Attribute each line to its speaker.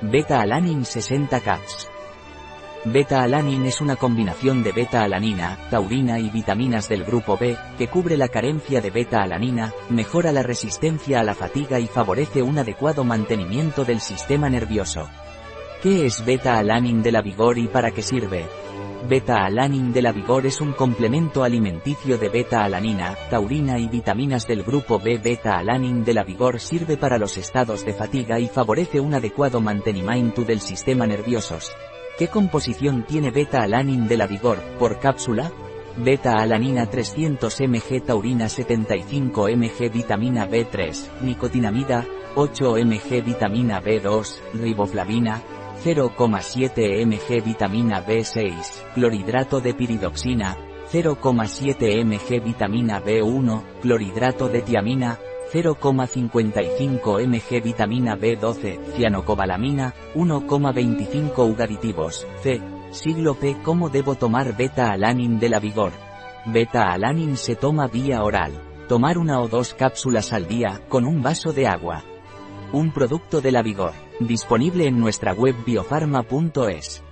Speaker 1: Beta-alanin 60 caps. Beta-alanin es una combinación de beta-alanina, taurina y vitaminas del grupo B, que cubre la carencia de beta-alanina, mejora la resistencia a la fatiga y favorece un adecuado mantenimiento del sistema nervioso. ¿Qué es beta-alanin de la vigor y para qué sirve? Beta-alanin de la vigor es un complemento alimenticio de beta-alanina, taurina y vitaminas del grupo B. Beta-alanin de la vigor sirve para los estados de fatiga y favorece un adecuado mantenimiento del sistema nervioso. ¿Qué composición tiene beta-alanin de la vigor, por cápsula? Beta-alanina 300 mg taurina 75 mg vitamina B3, nicotinamida, 8 mg vitamina B2, riboflavina, 0,7 mg vitamina B6, clorhidrato de piridoxina, 0,7 mg vitamina B1, clorhidrato de tiamina, 0,55 mg vitamina B12, cianocobalamina, 1,25 ugaritivos, C. Siglo P. ¿Cómo debo tomar beta-alanin de la vigor? Beta-alanin se toma vía oral. Tomar una o dos cápsulas al día, con un vaso de agua. Un producto de la vigor. Disponible en nuestra web biofarma.es.